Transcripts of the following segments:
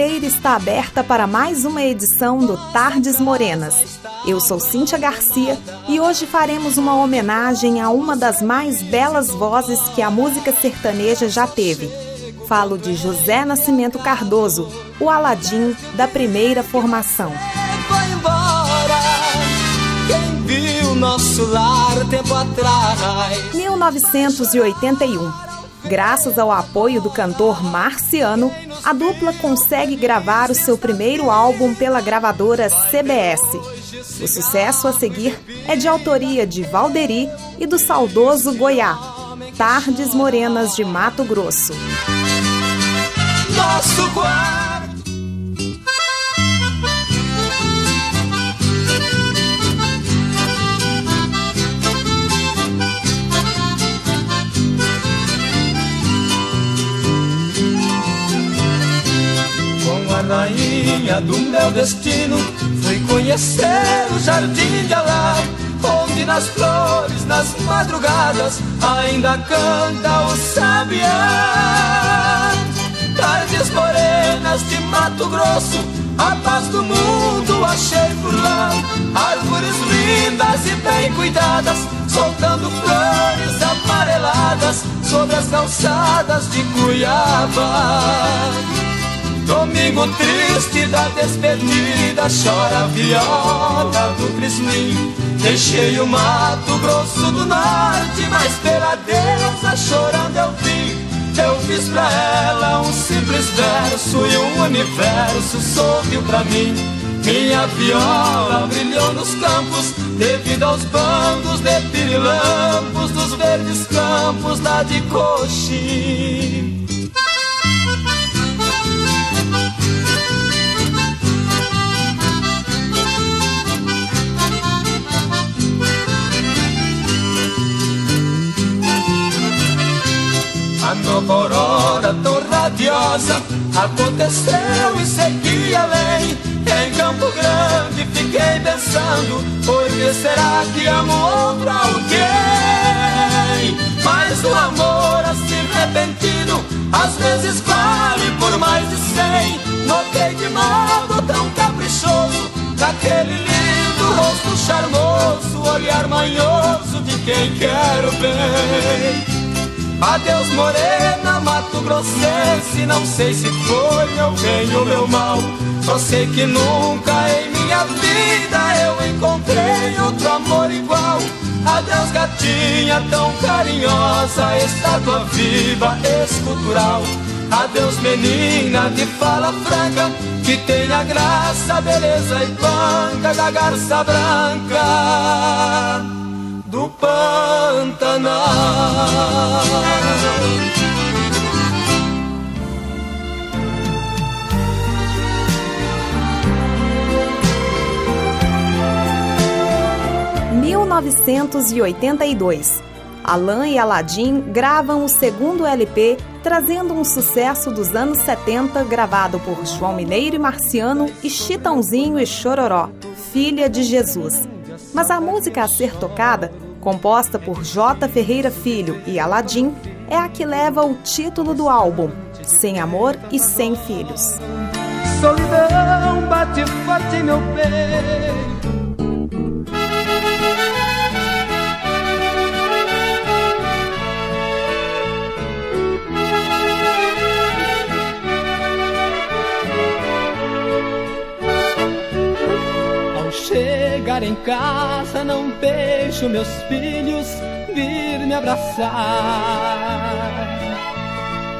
porteira está aberta para mais uma edição do Tardes Morenas. Eu sou Cíntia Garcia e hoje faremos uma homenagem a uma das mais belas vozes que a música sertaneja já teve. Falo de José Nascimento Cardoso, o Aladim da primeira formação. Foi embora, quem viu nosso lar tempo atrás. 1981. Graças ao apoio do cantor Marciano, a dupla consegue gravar o seu primeiro álbum pela gravadora CBS. O sucesso a seguir é de autoria de Valderi e do saudoso Goiá, Tardes Morenas de Mato Grosso. Rainha do meu destino Fui conhecer o jardim de Alá Onde nas flores, nas madrugadas Ainda canta o sabiá. Tardes morenas de Mato Grosso A paz do mundo achei por lá. Árvores lindas e bem cuidadas Soltando flores amareladas Sobre as calçadas de Cuiabá Domingo triste da despedida, chora a viola do Crismin. Deixei o Mato Grosso do Norte, mas pela deusa chorando eu vim. Eu fiz pra ela um simples verso e o universo sorriu pra mim. Minha viola brilhou nos campos devido aos bandos de pirilampos dos verdes campos lá de Coxim. 'Nova aurora tão radiosa. Aconteceu e segui além Em Campo Grande fiquei pensando Por que será que amo outro alguém? Mas o amor assim repentino Às vezes vale por mais de cem. Notei de modo tão caprichoso Daquele lindo rosto charmoso Olhar manhoso de quem quero bem Adeus morena, Mato Grossense. Não sei se foi meu bem ou meu mal. Só sei que nunca em minha vida Eu encontrei outro amor igual. Adeus gatinha tão carinhosa. Estátua viva, escultural. Adeus menina de fala franca Que tem a graça, beleza e banca Da garça branca do Pantanal. (1982) Alan e Aladim gravam o segundo LP, trazendo um sucesso dos anos 70 gravado por João Mineiro e Marciano e Chitãozinho e Chororó, Filha de Jesus. Mas a música a ser tocada, composta por J. Ferreira Filho e Aladim, é a que leva o título do álbum, Sem Amor e Sem Filhos. Solidão bate forte meu peito em casa, não vejo meus filhos vir me abraçar.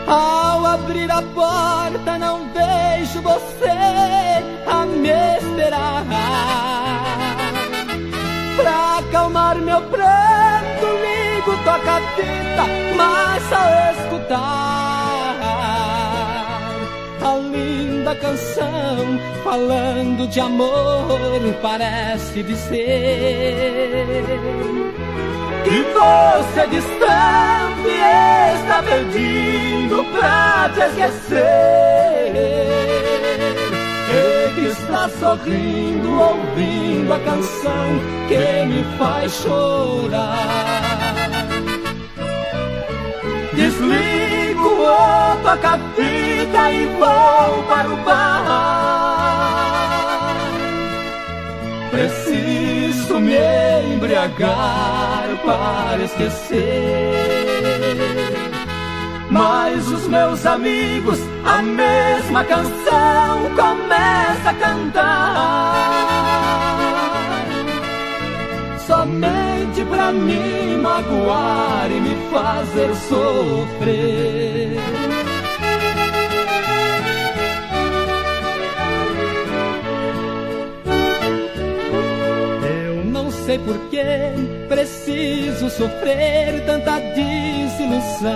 Ao abrir a porta, não vejo você a me esperar. Pra acalmar meu pranto, ligo, toca a fita, mas ao escutar a linda canção falando de amor parece dizer que você distante está pedindo pra te esquecer. E que está sorrindo ouvindo a canção que me faz chorar. Desligo o toca vida e vou para o bar. Preciso me embriagar para esquecer. Mas os meus amigos, a mesma canção começa a cantar. Somente pra me magoar e me fazer sofrer. Por que preciso sofrer tanta desilusão.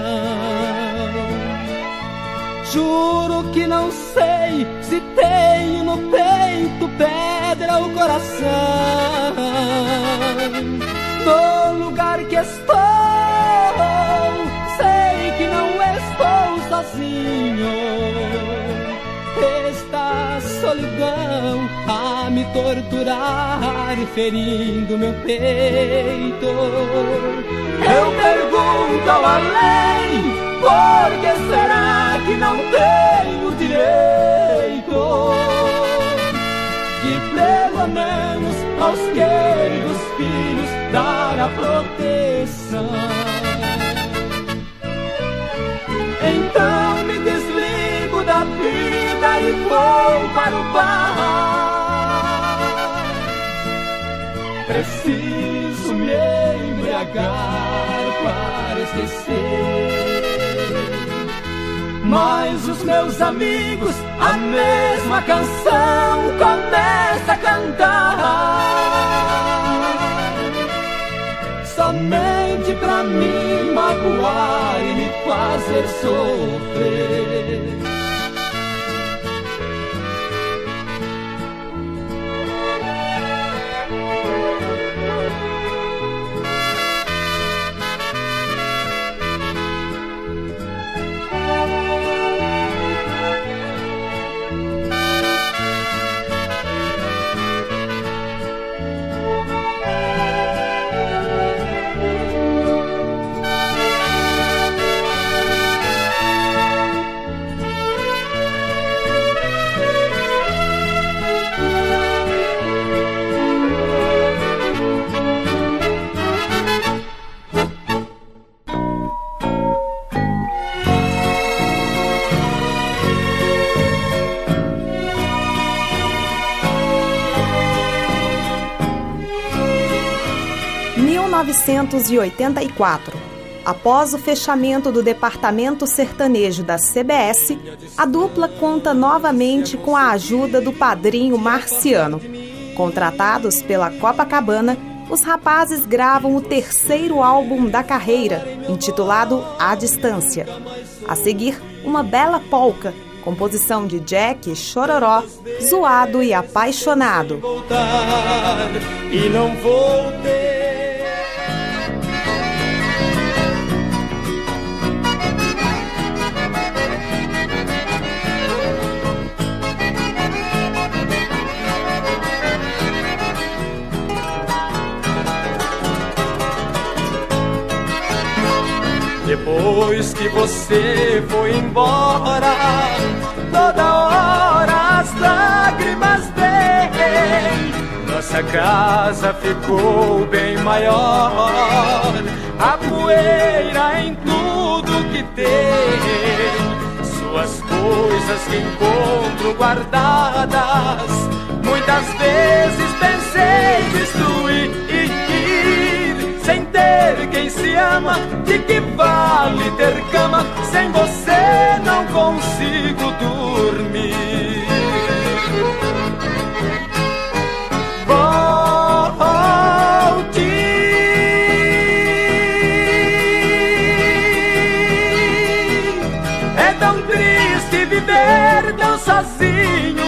Juro que não sei se tenho no peito pedra ou coração. No lugar que estou, sei que não estou sozinho. Esta solidão a me torturar, ferindo meu peito. Eu pergunto ao além por que será que não tenho direito de pelo menos aos queridos filhos dar a proteção? Então me desligo da vida e vou para o bar. Preciso me embriagar para esquecer mas os meus amigos, a mesma canção começa a cantar. Somente pra me magoar e me fazer sofrer. Após o fechamento do departamento sertanejo da CBS, a dupla conta novamente com a ajuda do padrinho Marciano. Contratados pela Copacabana, os rapazes gravam o terceiro álbum da carreira, intitulado A Distância. A seguir, uma bela polca, composição de Jack Chororó, zoado e apaixonado. Depois que você foi embora, toda hora as lágrimas vêm. Nossa casa ficou bem maior, a poeira em tudo que tem. Suas coisas que encontro guardadas, muitas vezes pensei destruir ter quem se ama, de que vale ter cama? Sem você não consigo dormir. Volte. É tão triste viver tão sozinho.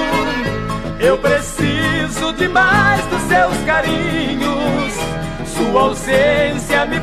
Eu preciso demais dos seus carinhos sua ausência me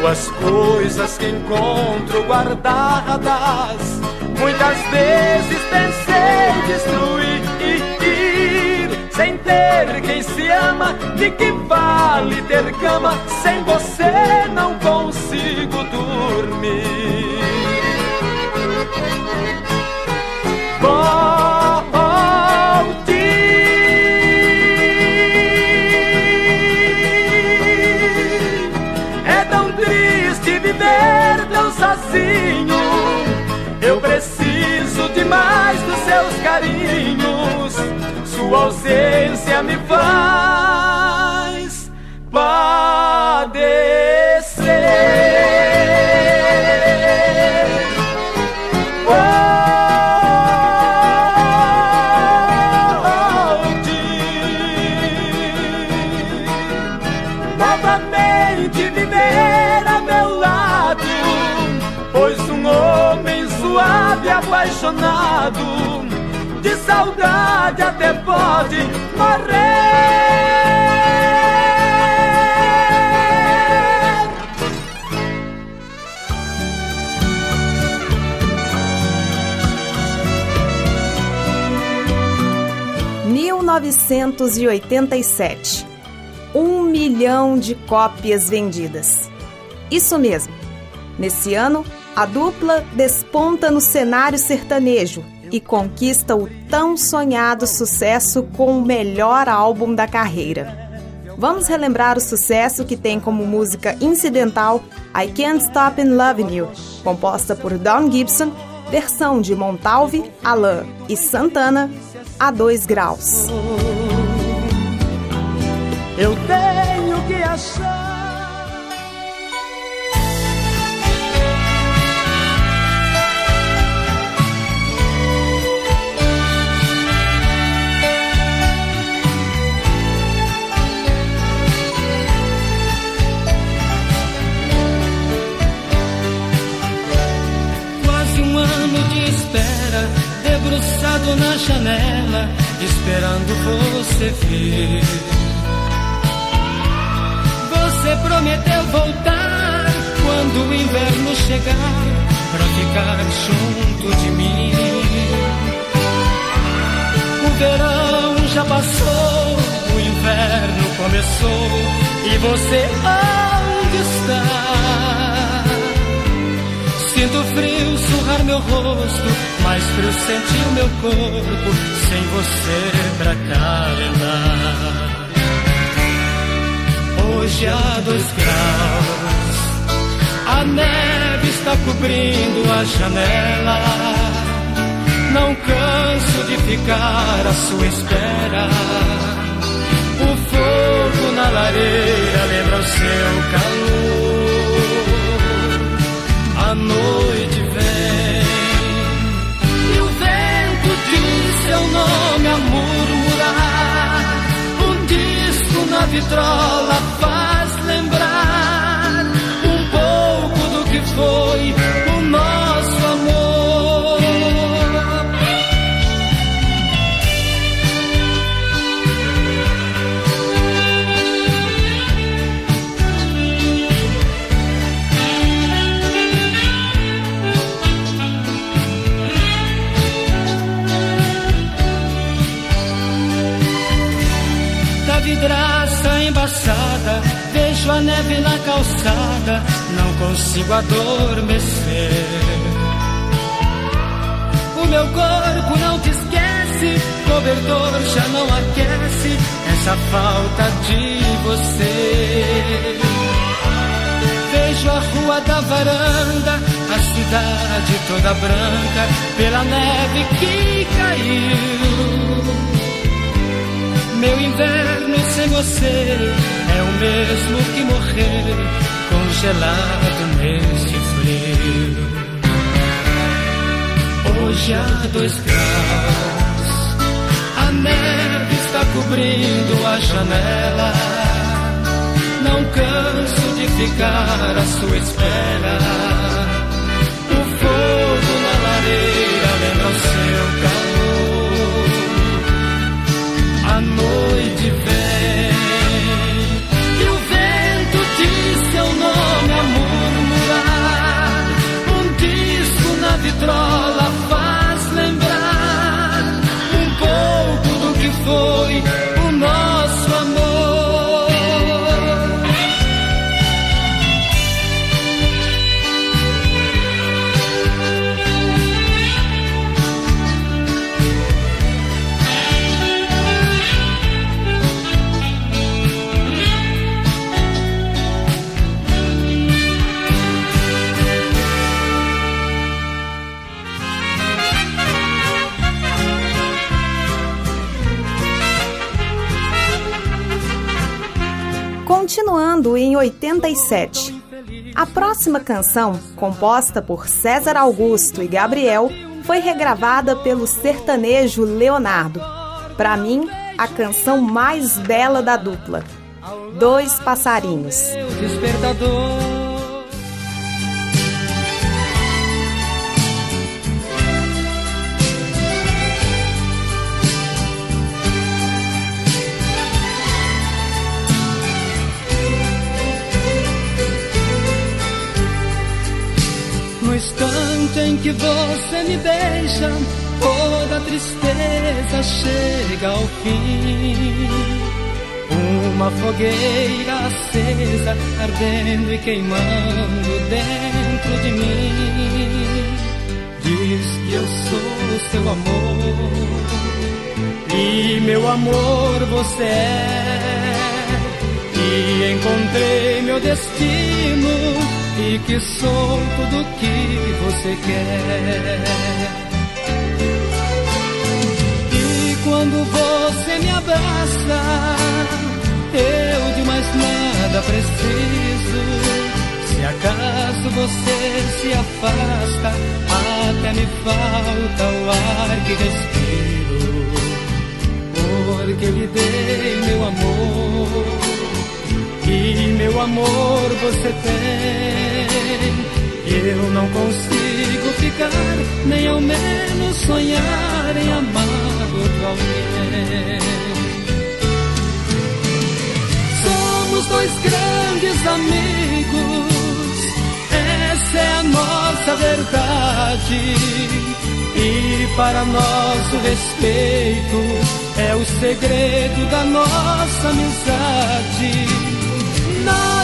Duas coisas que encontro guardadas, muitas vezes pensei destruir, sem ter quem se ama. De que vale ter cama? Sem você não consigo dormir. sozinho. Eu preciso demais dos seus carinhos. Sua ausência me faz padecer. Saudade até pode morrer. Mil novecentos e oitenta e sete. Um milhão de cópias vendidas. Isso mesmo. Nesse ano, a dupla desponta no cenário sertanejo e conquista o tão sonhado sucesso com o melhor álbum da carreira. Vamos relembrar o sucesso que tem como música incidental I Can't Stop in Loving You, composta por Don Gibson, versão de Montalve, Alain e Santana, a 2 graus. Eu tenho que achar janela, esperando você vir. Você prometeu voltar quando o inverno chegar, pra ficar junto de mim. O verão já passou, o inverno começou, e você onde está? Sinto frio surrar meu rosto, mais frio sentir meu corpo, sem você pra calentar. Hoje há dois graus, a neve está cobrindo a janela. Não canso de ficar à sua espera. O fogo na lareira lembra o seu calor noite vem e o vento diz seu nome a murmurar. Um disco na vitrola faz vejo a neve na calçada, não consigo adormecer. O meu corpo não te esquece, cobertor já não aquece, essa falta de você. Vejo a rua da varanda, a cidade toda branca, pela neve que caiu. Meu inverno sem você é o mesmo que morrer congelado nesse frio. hoje a dois graus. A neve está cobrindo a janela. Não canso de ficar à sua espera. O fogo na lareira lembra o seu calor. A noite vem e o vento diz seu nome a murmurar. Um disco na vitrola faz lembrar um pouco do que foi em 87. A próxima canção, composta por César Augusto e Gabriel, foi regravada pelo sertanejo Leonardo. Para mim, a canção mais bela da dupla. Dois Passarinhos. Em que você me beija, toda tristeza chega ao fim. Uma fogueira acesa, ardendo e queimando dentro de mim. Diz que eu sou seu amor, e meu amor você é. E encontrei meu destino, e que sou tudo que você quer. E quando você me abraça, eu de mais nada preciso. Se acaso você se afasta, até me falta o ar que respiro. Porque lhe dei meu amor. E meu amor você tem. Eu não consigo ficar, nem ao menos sonhar em amar outro alguém. Somos dois grandes amigos, essa é a nossa verdade. E para nosso respeito é o segredo da nossa amizade.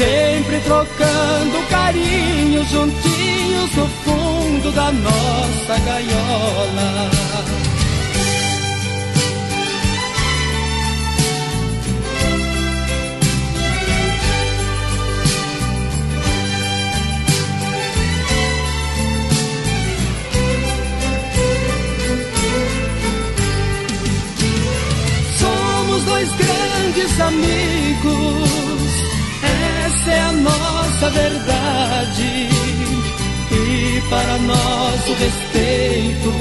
Sempre trocando carinho, juntinhos no fundo da nossa gaiola. Somos dois grandes amigos, essa é a nossa verdade. E para nosso respeito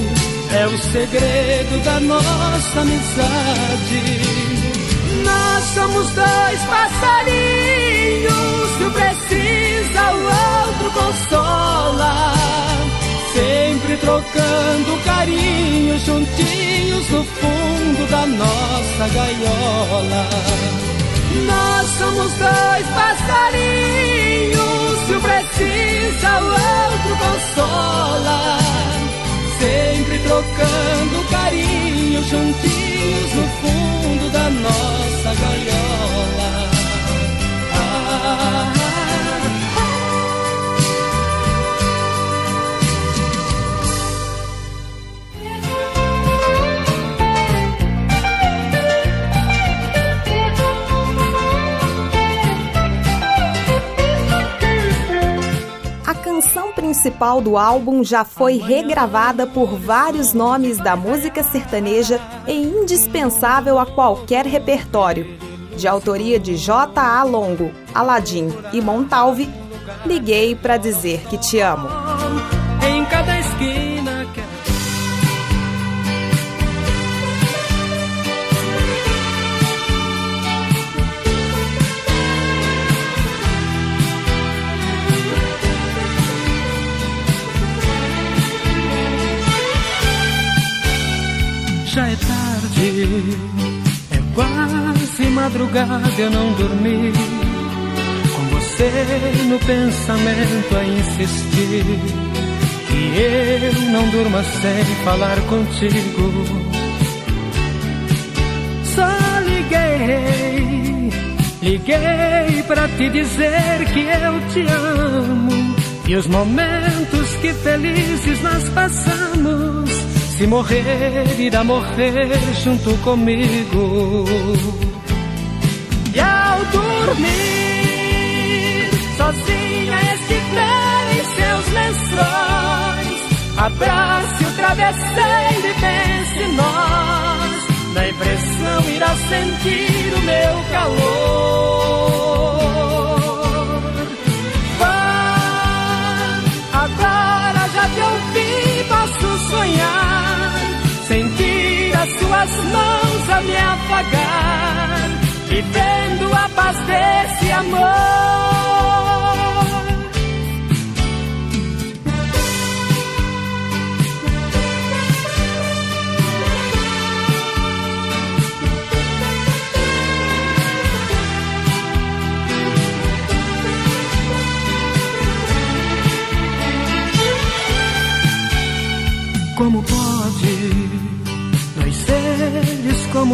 é o segredo da nossa amizade. Nós somos dois passarinhos, se um precisa, o outro consola. Sempre trocando carinho, juntinhos no fundo da nossa gaiola. Nós somos dois passarinhos, se um precisa, o outro consola. Sempre trocando carinho, juntinhos no fundo da nossa gaiola. Principal do álbum já foi regravada por vários nomes da música sertaneja e indispensável a qualquer repertório. De autoria de J.A. Longo, Aladim e Montalve, liguei para dizer que te amo. Já é tarde, é quase madrugada, eu não dormi. Com você no pensamento a insistir. Que eu não durma sem falar contigo. Só liguei, liguei pra te dizer que eu te amo. E os momentos que felizes nós passamos se morrer, irá morrer junto comigo. E ao dormir, sozinha estiver em seus lençóis, abrace o travesseiro e pense nós. Na impressão irá sentir o meu calor. Vá, agora já te ouvi, posso sonhar suas mãos a me afagar, vivendo a paz desse amor.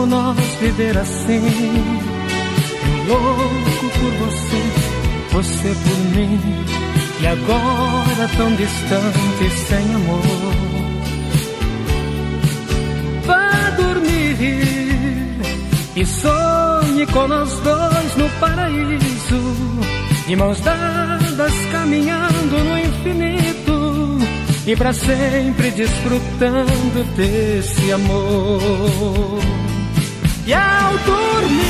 Nós viver assim. Eu louco por você, você por mim. E agora tão distante, sem amor. Vá dormir e sonhe com nós dois no paraíso. De mãos dadas caminhando no infinito e para sempre desfrutando desse amor. E ao dormir,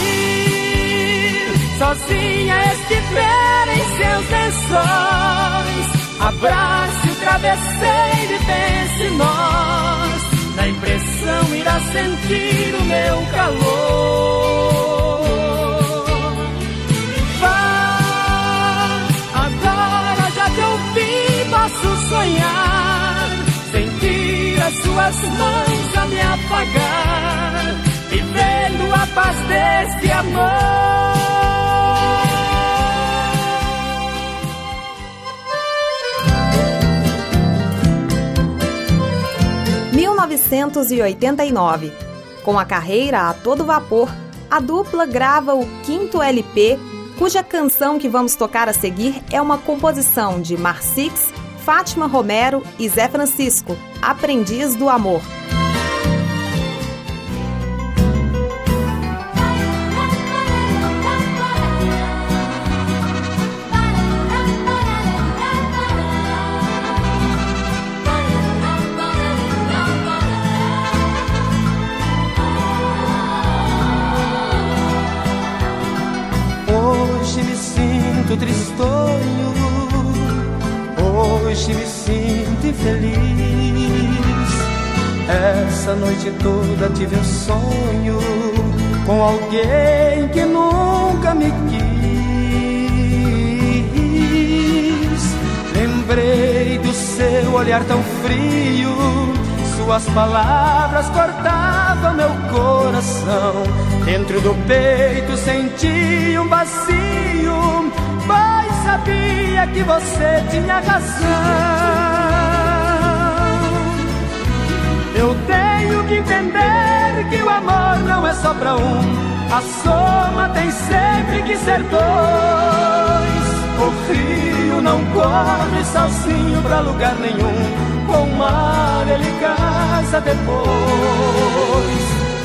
sozinha estiver em seus lençóis, abrace o travesseiro e pense nós. Na impressão irá sentir o meu calor. Vá, agora já te ouvi, posso sonhar as suas mãos a me apagar, vivendo a paz deste amor. ...1989. Com a carreira a todo vapor, a dupla grava o quinto LP, cuja canção que vamos tocar a seguir é uma composição de Marcix Fátima Romero e Zé Francisco, Aprendiz do Amor. Infeliz. Essa noite toda tive um sonho com alguém que nunca me quis. Lembrei do seu olhar tão frio, suas palavras cortavam meu coração. Dentro do peito senti um vazio sabia que você tinha razão. Eu tenho que entender que o amor não é só pra um. A soma tem sempre que ser dois. O rio não corre sozinho pra lugar nenhum. Com o mar ele casa depois.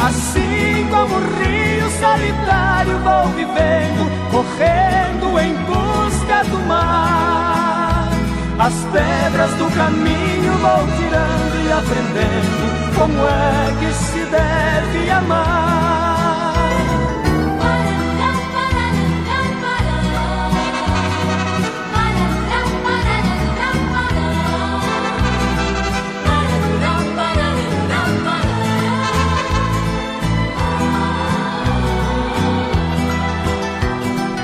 Assim como o rio solitário vou vivendo, correndo em busca do mar. As pedras do caminho vou tirando e aprendendo como é que se deve amar.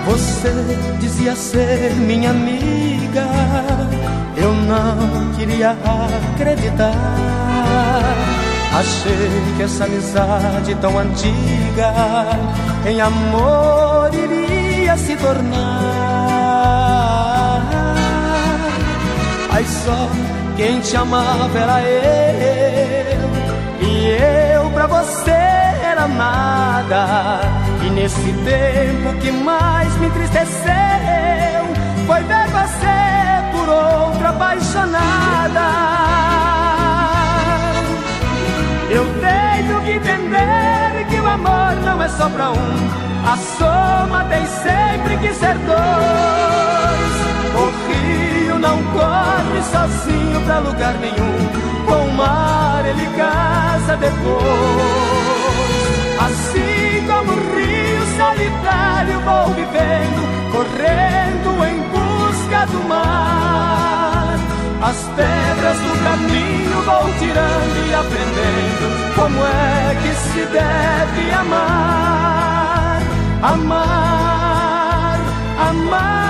Você dizia ser minha amiga, eu não queria acreditar. Achei que essa amizade tão antiga em amor iria se tornar. Aí só quem te amava era eu, e eu pra você era nada. E nesse tempo que mais me entristeceu foi ver você por outra apaixonada. Eu tenho que entender que o amor não é só pra um, a soma tem sempre que ser dois. O rio não corre sozinho pra lugar nenhum, com o mar ele casa depois. Assim como o rio solitário vou vivendo, correndo em do mar. As pedras do caminho vou tirando e aprendendo como é que se deve amar, amar, amar.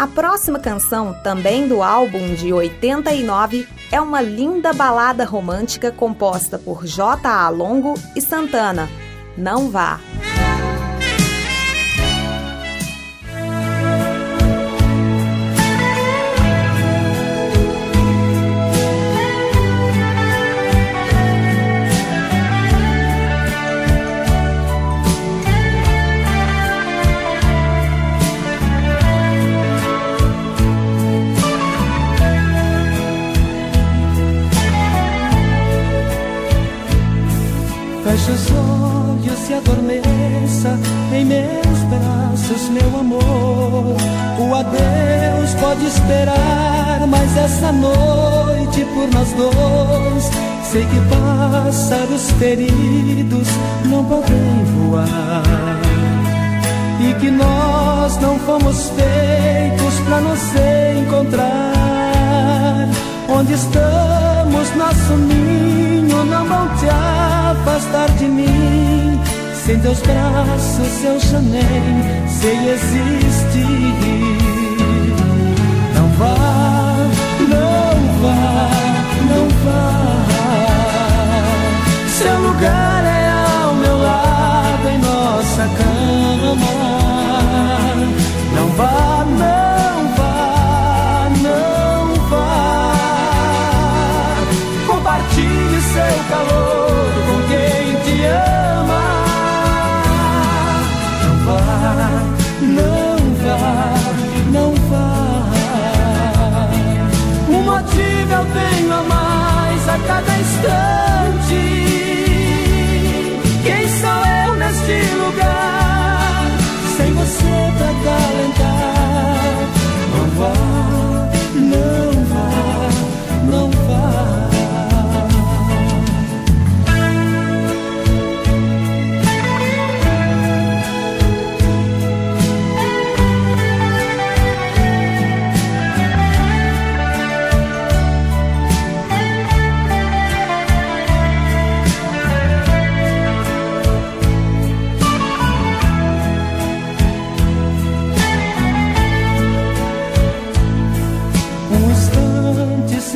A próxima canção, também do álbum de 89, é uma linda balada romântica composta por J.A. Longo e Santana. Não vá. Esperar, mas essa noite por nós dois, sei que pássaros feridos não podem voar. E que nós não fomos feitos para nos encontrar. Onde estamos, nosso ninho não vão te afastar de mim. Sem teus braços eu já nem sei existir. Não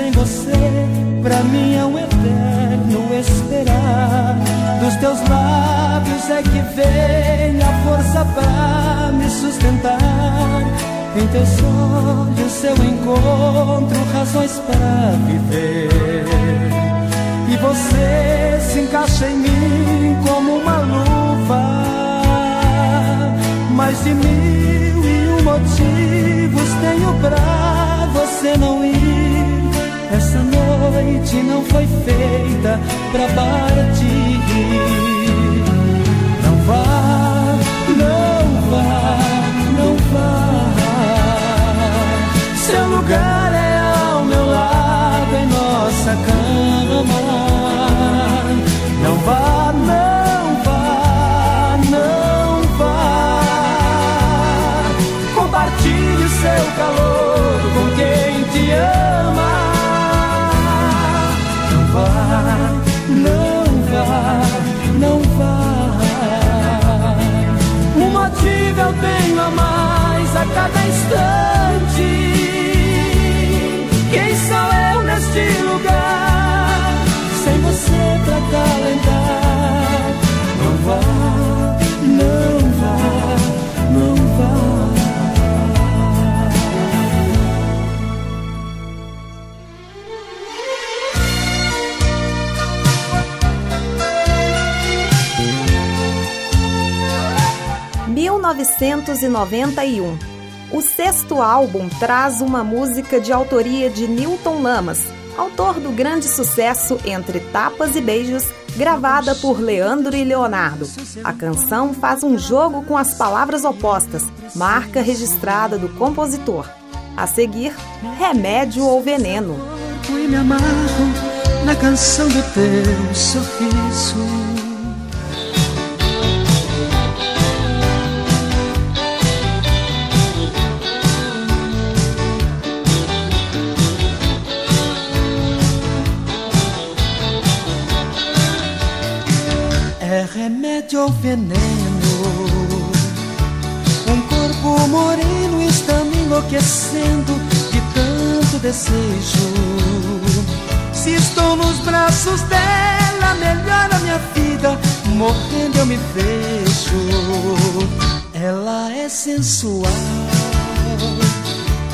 sem você, pra mim é um eterno esperar. Dos teus lábios é que vem a força pra me sustentar. Em teus olhos eu encontro razões pra viver. E você se encaixa em mim como uma luva. Mais de mil e um motivos tenho pra você não ir. Essa noite não foi feita pra partir. Não vá, não vá, não vá. Seu lugar é ao meu lado, em nossa cama. Não vá, não vá, não vá. Compartilhe seu calor com quem te ama. Vá, não vá, não vá. Um motivo eu tenho a mais a cada instante. (1991). O sexto álbum traz uma música de autoria de Newton Lamas, autor do grande sucesso Entre Tapas e Beijos, gravada por Leandro e Leonardo. A canção faz um jogo com as palavras opostas, marca registrada do compositor. A seguir, Remédio ou Veneno. Na canção do teu sorriso. Remédio ou veneno? Um corpo moreno está me enlouquecendo de tanto desejo. Se estou nos braços dela, melhora minha vida. Morrendo eu me vejo. Ela é sensual,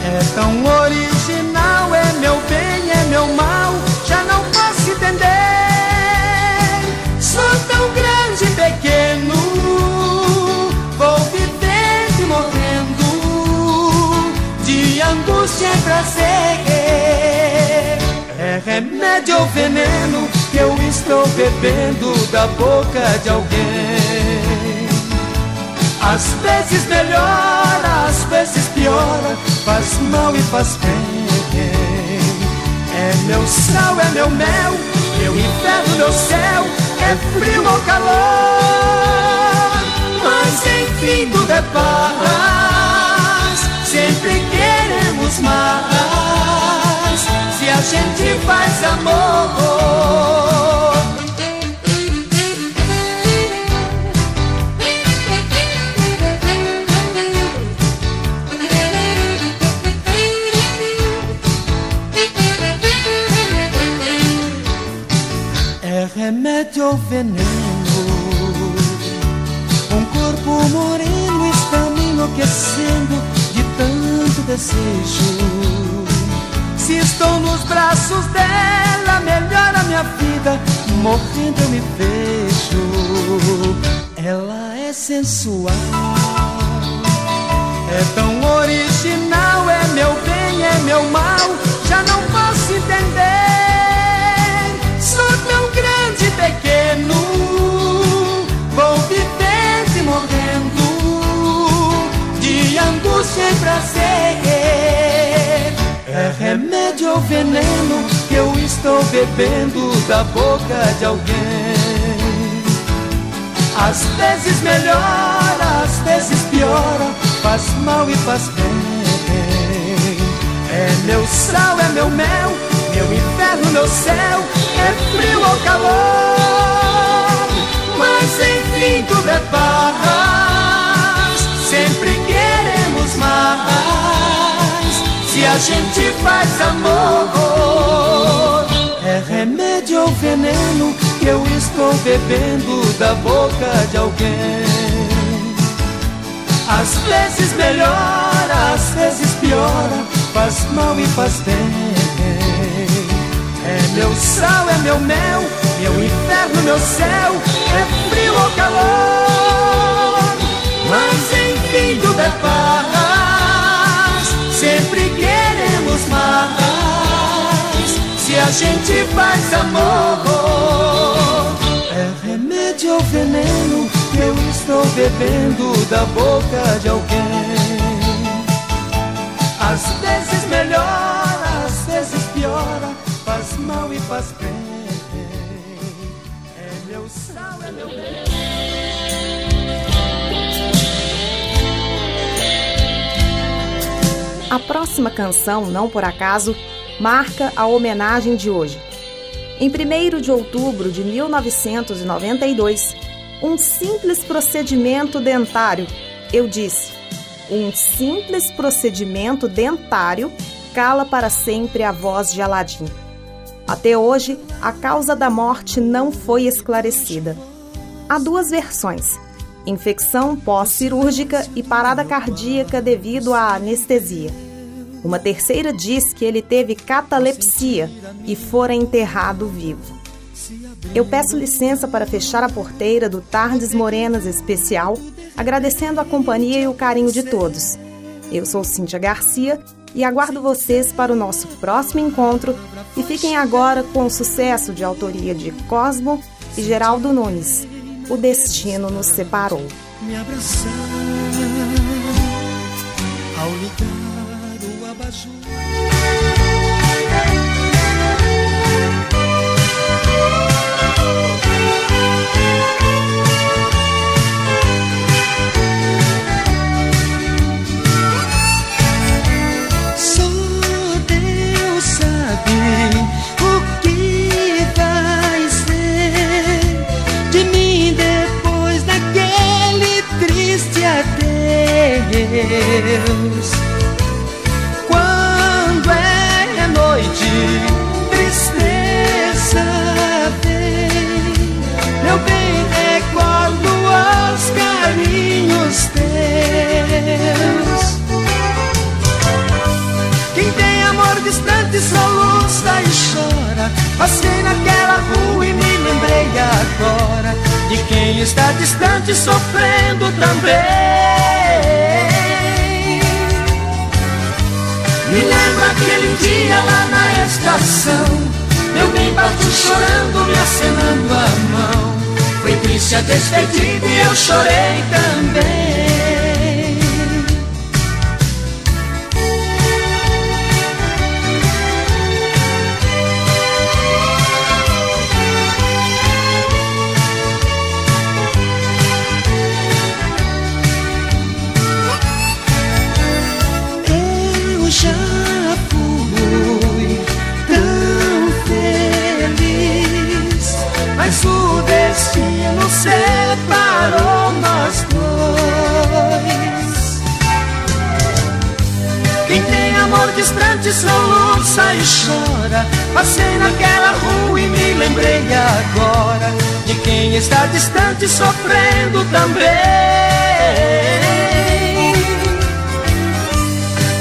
é tão original. É meu bem, é meu mal. Já não posso entender. Angústia e prazer. É remédio ou veneno que eu estou bebendo da boca de alguém. Às vezes melhora, às vezes piora, faz mal e faz bem. É meu sal, é meu mel, meu inferno, meu céu, é frio ou calor. Mas enfim tudo é paz, sempre mais. Se a gente faz amor. É remédio ou veneno? Um corpo moreno está me enlouquecendo tanto desejo. Se estou nos braços dela, melhora minha vida. Morrendo eu me vejo. Ela é sensual, é tão original. É meu bem, é meu mal. Já não posso entender. E prazer. É remédio ou veneno que eu estou bebendo da boca de alguém. Às vezes melhora, às vezes piora, faz mal e faz bem. É meu sal, é meu mel, meu inferno, meu céu, é frio ou calor. Mas enfim tudo é paz, sempre mais. Se a gente faz amor, é remédio ou veneno que eu estou bebendo da boca de alguém. Às vezes melhora, às vezes piora, faz mal e faz bem. É meu sal, é meu mel, meu inferno, meu céu, é frio ou calor. Mas enfim tudo é paz, sempre queremos mais. Se a gente faz amor, é remédio ou veneno que eu estou bebendo da boca de alguém. Às vezes melhora, às vezes piora, faz mal e faz bem. É meu sal, é meu bem. A próxima canção, não por acaso, marca a homenagem de hoje. Em 1 de outubro de 1992, um simples procedimento dentário, eu disse, um simples procedimento dentário cala para sempre a voz de Aladim. Até hoje, a causa da morte não foi esclarecida. Há duas versões: infecção pós-cirúrgica e parada cardíaca devido à anestesia. Uma terceira diz que ele teve catalepsia e fora enterrado vivo. Eu peço licença para fechar a porteira do Tardes Morenas Especial, agradecendo a companhia e o carinho de todos. Eu sou Cíntia Garcia e aguardo vocês para o nosso próximo encontro e fiquem agora com o sucesso de autoria de Cosmo e Geraldo Nunes. O destino nos separou. Me abraçar ao ligar o abajur. Deus. Quando é noite, tristeza vem. Meu bem, recordo os carinhos teus. Quem tem amor distante soluça e chora. Passei naquela rua e me lembrei agora de quem está distante sofrendo também. Me lembro aquele dia lá na estação. Meu bem partiu chorando, me acenando a mão. Foi triste a despedida e eu chorei também dois. Quem tem amor distante soluça e chora. Passei naquela rua e me lembrei agora de quem está distante sofrendo também.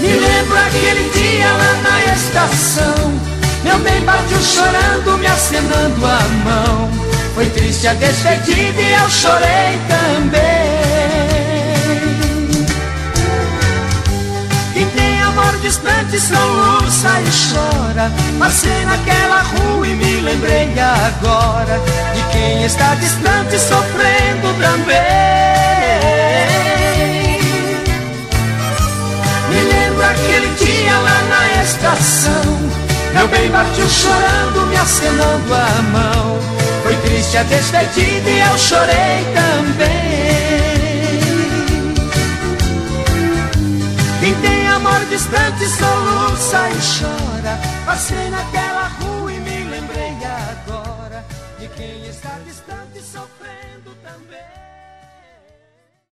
Me lembro aquele dia lá na estação. Meu bem partiu chorando, me acenando a mão. Foi triste a despedida e eu chorei também. Quem tem amor distante soluça e chora. Passei naquela rua e me lembrei agora de quem está distante sofrendo também. Me lembro aquele dia lá na estação. Meu bem partiu chorando, me acenando a mão. Triste a despedida e eu chorei também. Quem tem amor distante soluça e chora. Passei naquela